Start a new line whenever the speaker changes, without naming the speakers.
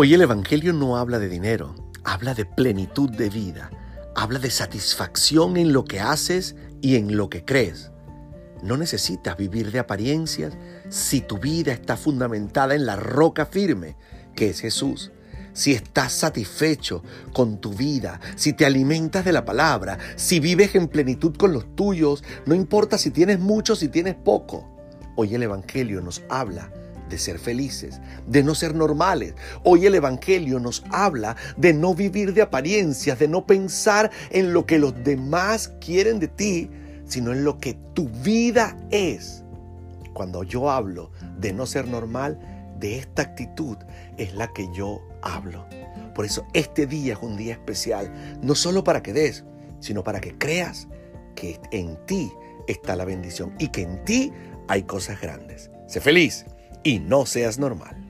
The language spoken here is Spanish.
Hoy el Evangelio no habla de dinero, habla de plenitud de vida, habla de satisfacción en lo que haces y en lo que crees. No necesitas vivir de apariencias si tu vida está fundamentada en la roca firme, que es Jesús. Si estás satisfecho con tu vida, si te alimentas de la palabra, si vives en plenitud con los tuyos, no importa si tienes mucho, si tienes poco. Hoy el Evangelio nos habla de ser felices, de no ser normales. Hoy el Evangelio nos habla de no vivir de apariencias, de no pensar en lo que los demás quieren de ti, sino en lo que tu vida es. Cuando yo hablo de no ser normal, de esta actitud es la que yo hablo. Por eso este día es un día especial, no solo para que des, sino para que creas que en ti está la bendición y que en ti hay cosas grandes. Sé feliz y no seas normal.